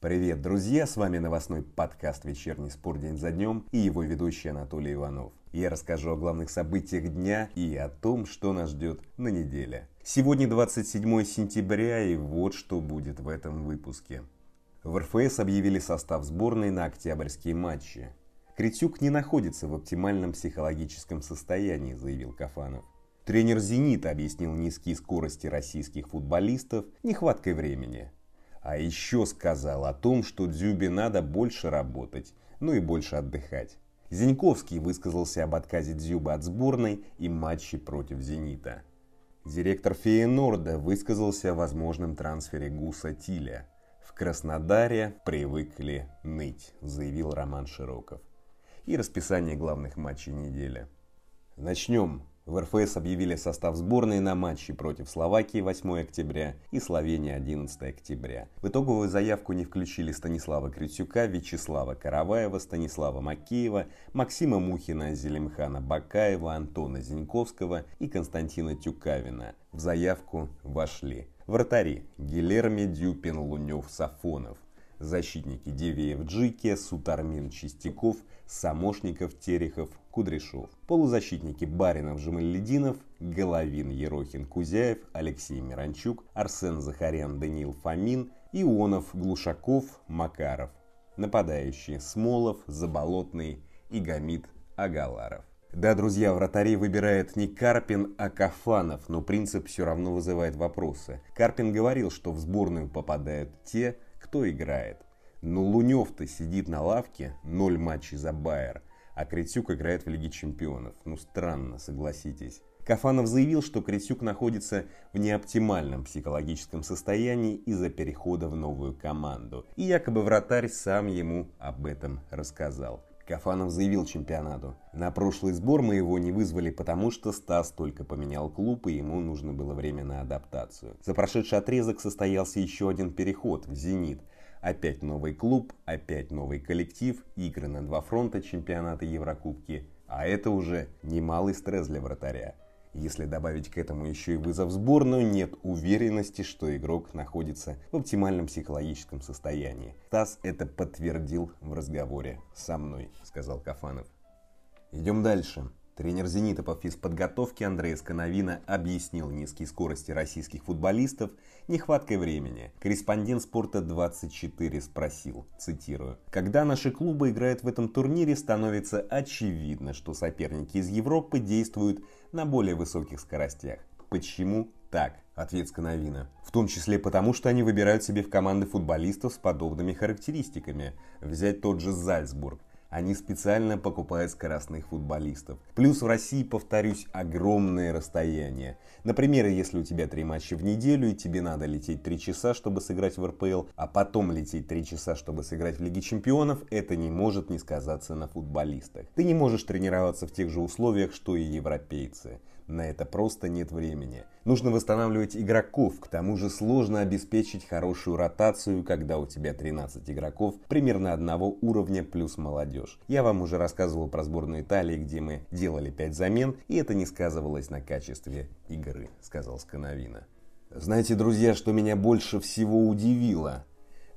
Привет, друзья! С вами новостной подкаст «Вечерний спор день за днем» и его ведущий Анатолий Иванов. Я расскажу о главных событиях дня и о том, что нас ждет на неделе. Сегодня 27 сентября и вот что будет в этом выпуске. В РФС объявили состав сборной на октябрьские матчи. Критюк не находится в оптимальном психологическом состоянии, заявил Кафанов. Тренер «Зенита» объяснил низкие скорости российских футболистов нехваткой времени – а еще сказал о том, что Дзюбе надо больше работать, ну и больше отдыхать. Зиньковский высказался об отказе Дзюба от сборной и матче против «Зенита». Директор Фейенорда высказался о возможном трансфере Гуса Тиля. В Краснодаре привыкли ныть, заявил Роман Широков. И расписание главных матчей недели. Начнем в РФС объявили состав сборной на матчи против Словакии 8 октября и Словении 11 октября. В итоговую заявку не включили Станислава Критюка, Вячеслава Караваева, Станислава Макеева, Максима Мухина, Зелимхана Бакаева, Антона Зиньковского и Константина Тюкавина. В заявку вошли вратари Гилерми Дюпин, Лунев, Сафонов, защитники Дивеев Джике, Сутармин Чистяков, Самошников, Терехов, Кудряшов. Полузащитники Баринов, Жемальдинов, Головин, Ерохин, Кузяев, Алексей Миранчук, Арсен Захарян, Даниил Фомин, Ионов, Глушаков, Макаров. Нападающие Смолов, Заболотный и Гамид Агаларов. Да, друзья, вратарей выбирает не Карпин, а Кафанов, но принцип все равно вызывает вопросы. Карпин говорил, что в сборную попадают те, кто играет. Но Лунев-то сидит на лавке, ноль матчей за Байер, а Критюк играет в Лиге Чемпионов. Ну странно, согласитесь. Кафанов заявил, что Критюк находится в неоптимальном психологическом состоянии из-за перехода в новую команду. И якобы вратарь сам ему об этом рассказал. Кафанов заявил чемпионату. На прошлый сбор мы его не вызвали, потому что Стас только поменял клуб и ему нужно было время на адаптацию. За прошедший отрезок состоялся еще один переход в «Зенит». Опять новый клуб, опять новый коллектив, игры на два фронта чемпионата Еврокубки. А это уже немалый стресс для вратаря. Если добавить к этому еще и вызов сборную, нет уверенности, что игрок находится в оптимальном психологическом состоянии. Стас это подтвердил в разговоре со мной, сказал Кафанов. Идем дальше. Тренер «Зенита» по физподготовке Андрей Скановина объяснил низкие скорости российских футболистов нехваткой времени. Корреспондент спорта 24 спросил, цитирую, «Когда наши клубы играют в этом турнире, становится очевидно, что соперники из Европы действуют на более высоких скоростях. Почему так? Ответ Скановина. В том числе потому, что они выбирают себе в команды футболистов с подобными характеристиками. Взять тот же Зальцбург. Они специально покупают скоростных футболистов. Плюс в России, повторюсь, огромное расстояние. Например, если у тебя три матча в неделю и тебе надо лететь три часа, чтобы сыграть в РПЛ, а потом лететь три часа, чтобы сыграть в Лиге Чемпионов, это не может не сказаться на футболистах. Ты не можешь тренироваться в тех же условиях, что и европейцы. На это просто нет времени. Нужно восстанавливать игроков, к тому же сложно обеспечить хорошую ротацию, когда у тебя 13 игроков примерно одного уровня плюс молодежь. Я вам уже рассказывал про сборную Италии, где мы делали 5 замен, и это не сказывалось на качестве игры, сказал Скановина. Знаете, друзья, что меня больше всего удивило?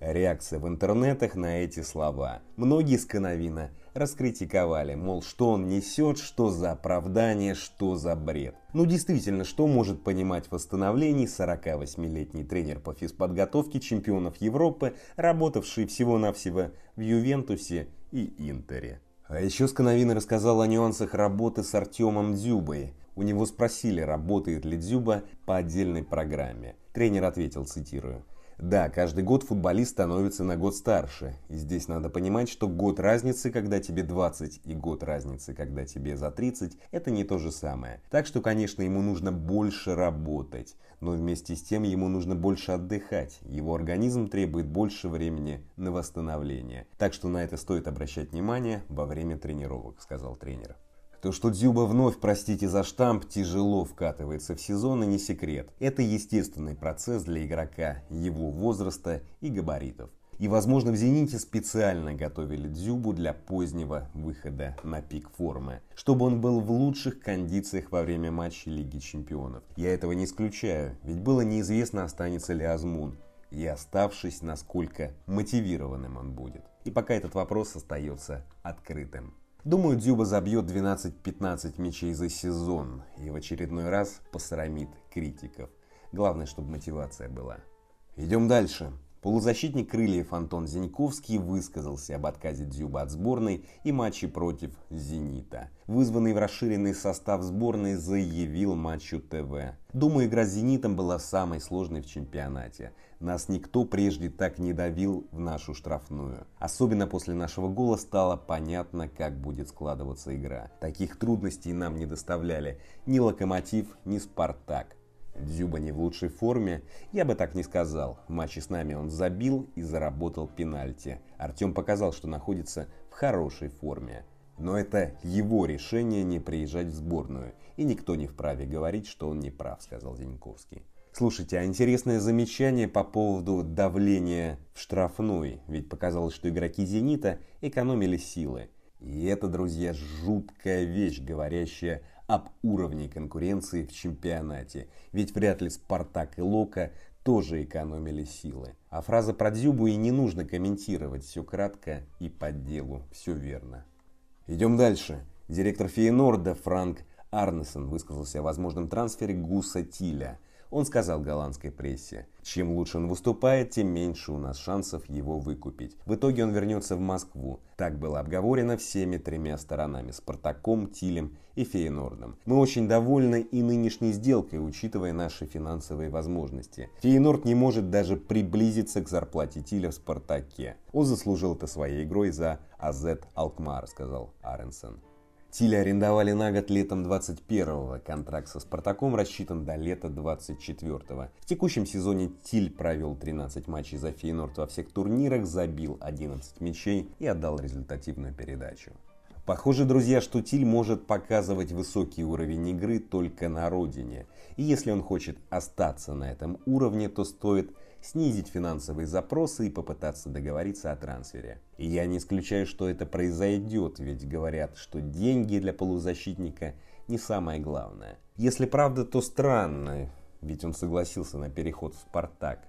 Реакция в интернетах на эти слова. Многие с Коновина раскритиковали, мол, что он несет, что за оправдание, что за бред. Ну действительно, что может понимать в восстановлении 48-летний тренер по физподготовке чемпионов Европы, работавший всего-навсего в Ювентусе и Интере. А еще Скановин рассказал о нюансах работы с Артемом Дзюбой. У него спросили, работает ли Дзюба по отдельной программе. Тренер ответил, цитирую, да, каждый год футболист становится на год старше. И здесь надо понимать, что год разницы, когда тебе 20, и год разницы, когда тебе за 30, это не то же самое. Так что, конечно, ему нужно больше работать. Но вместе с тем ему нужно больше отдыхать. Его организм требует больше времени на восстановление. Так что на это стоит обращать внимание во время тренировок, сказал тренер. То, что Дзюба вновь, простите за штамп, тяжело вкатывается в сезон, и не секрет. Это естественный процесс для игрока, его возраста и габаритов. И, возможно, в «Зените» специально готовили Дзюбу для позднего выхода на пик формы, чтобы он был в лучших кондициях во время матча Лиги Чемпионов. Я этого не исключаю, ведь было неизвестно, останется ли Азмун. и оставшись, насколько мотивированным он будет. И пока этот вопрос остается открытым. Думаю, Дзюба забьет 12-15 мячей за сезон и в очередной раз посрамит критиков. Главное, чтобы мотивация была. Идем дальше. Полузащитник крыльев Антон Зиньковский высказался об отказе Дзюба от сборной и матче против «Зенита». Вызванный в расширенный состав сборной заявил матчу ТВ. Думаю, игра с «Зенитом» была самой сложной в чемпионате. Нас никто прежде так не давил в нашу штрафную. Особенно после нашего гола стало понятно, как будет складываться игра. Таких трудностей нам не доставляли ни «Локомотив», ни «Спартак». Дзюба не в лучшей форме, я бы так не сказал. В матче с нами он забил и заработал пенальти. Артем показал, что находится в хорошей форме. Но это его решение не приезжать в сборную, и никто не вправе говорить, что он не прав, сказал Зиньковский. Слушайте, а интересное замечание по поводу давления в штрафной, ведь показалось, что игроки «Зенита» экономили силы. И это, друзья, жуткая вещь, говорящая об уровне конкуренции в чемпионате. Ведь вряд ли Спартак и Лока тоже экономили силы. А фраза про Дзюбу и не нужно комментировать. Все кратко и по делу. Все верно. Идем дальше. Директор Фейнорда Франк Арнесон высказался о возможном трансфере Гуса Тиля – он сказал голландской прессе, чем лучше он выступает, тем меньше у нас шансов его выкупить. В итоге он вернется в Москву. Так было обговорено всеми тремя сторонами – Спартаком, Тилем и Фейнордом. Мы очень довольны и нынешней сделкой, учитывая наши финансовые возможности. Фейнорд не может даже приблизиться к зарплате Тиля в Спартаке. Он заслужил это своей игрой за АЗ Алкмар, сказал Аренсен. Тиля арендовали на год летом 21-го. Контракт со Спартаком рассчитан до лета 24-го. В текущем сезоне Тиль провел 13 матчей за Фейнорд во всех турнирах, забил 11 мячей и отдал результативную передачу. Похоже, друзья, что Тиль может показывать высокий уровень игры только на родине. И если он хочет остаться на этом уровне, то стоит снизить финансовые запросы и попытаться договориться о трансфере. И я не исключаю, что это произойдет, ведь говорят, что деньги для полузащитника не самое главное. Если правда, то странно, ведь он согласился на переход в «Спартак».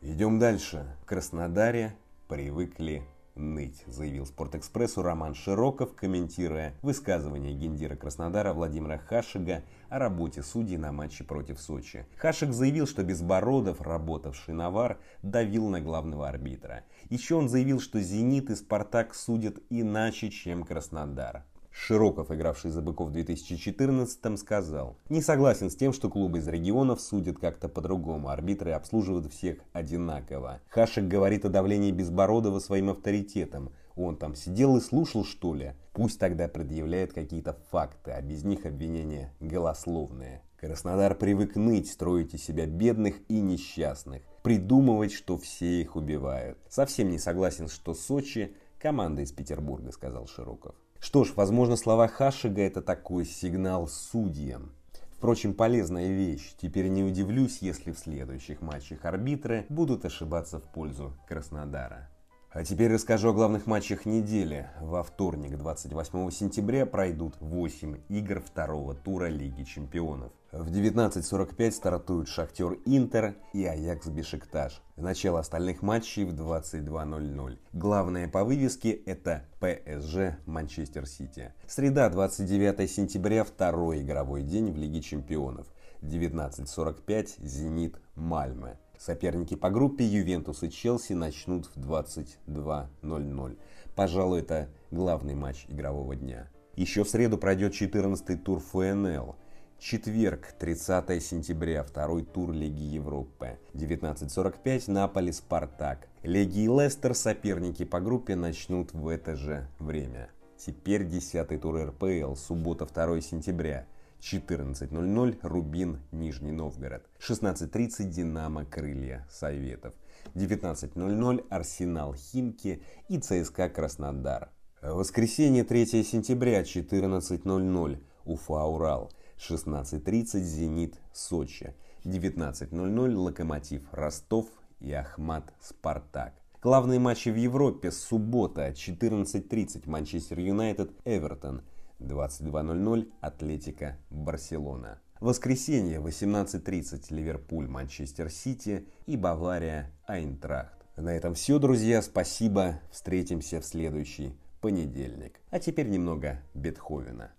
Идем дальше. В Краснодаре привыкли ныть, заявил Спортэкспрессу Роман Широков, комментируя высказывание гендира Краснодара Владимира Хашига о работе судей на матче против Сочи. Хашик заявил, что Безбородов, работавший на ВАР, давил на главного арбитра. Еще он заявил, что «Зенит» и «Спартак» судят иначе, чем Краснодар. Широков, игравший за Быков в 2014-м, сказал, «Не согласен с тем, что клубы из регионов судят как-то по-другому, арбитры обслуживают всех одинаково. Хашек говорит о давлении Безбородова своим авторитетом. Он там сидел и слушал, что ли? Пусть тогда предъявляет какие-то факты, а без них обвинения голословные. Краснодар привык ныть, строить из себя бедных и несчастных, придумывать, что все их убивают. Совсем не согласен, что Сочи – команда из Петербурга, сказал Широков. Что ж, возможно, слова Хашига это такой сигнал судьям. Впрочем, полезная вещь. Теперь не удивлюсь, если в следующих матчах арбитры будут ошибаться в пользу Краснодара. А теперь расскажу о главных матчах недели. Во вторник, 28 сентября, пройдут 8 игр второго тура Лиги Чемпионов. В 19.45 стартуют Шахтер Интер и Аякс Бешикташ. Начало остальных матчей в 22.00. Главное по вывеске это ПСЖ Манчестер Сити. Среда, 29 сентября, второй игровой день в Лиге Чемпионов. 19.45 Зенит Мальме. Соперники по группе Ювентус и Челси начнут в 22.00. Пожалуй, это главный матч игрового дня. Еще в среду пройдет 14-й тур ФНЛ. Четверг, 30 сентября, второй тур Лиги Европы. 19.45 Наполи Спартак. Леги и Лестер, соперники по группе, начнут в это же время. Теперь 10 тур РПЛ, суббота 2 сентября. 14.00 Рубин, Нижний Новгород. 16.30 Динамо, Крылья, Советов. 19.00 Арсенал, Химки и ЦСКА Краснодар. Воскресенье 3 сентября 14.00 Уфа, Урал. 16.30 Зенит, Сочи. 19.00 Локомотив, Ростов и Ахмат, Спартак. Главные матчи в Европе. Суббота 14.30 Манчестер Юнайтед, Эвертон. 22.00 Атлетика Барселона. Воскресенье 18.30 Ливерпуль, Манчестер Сити и Бавария, Айнтрахт. На этом все, друзья. Спасибо. Встретимся в следующий понедельник. А теперь немного Бетховена.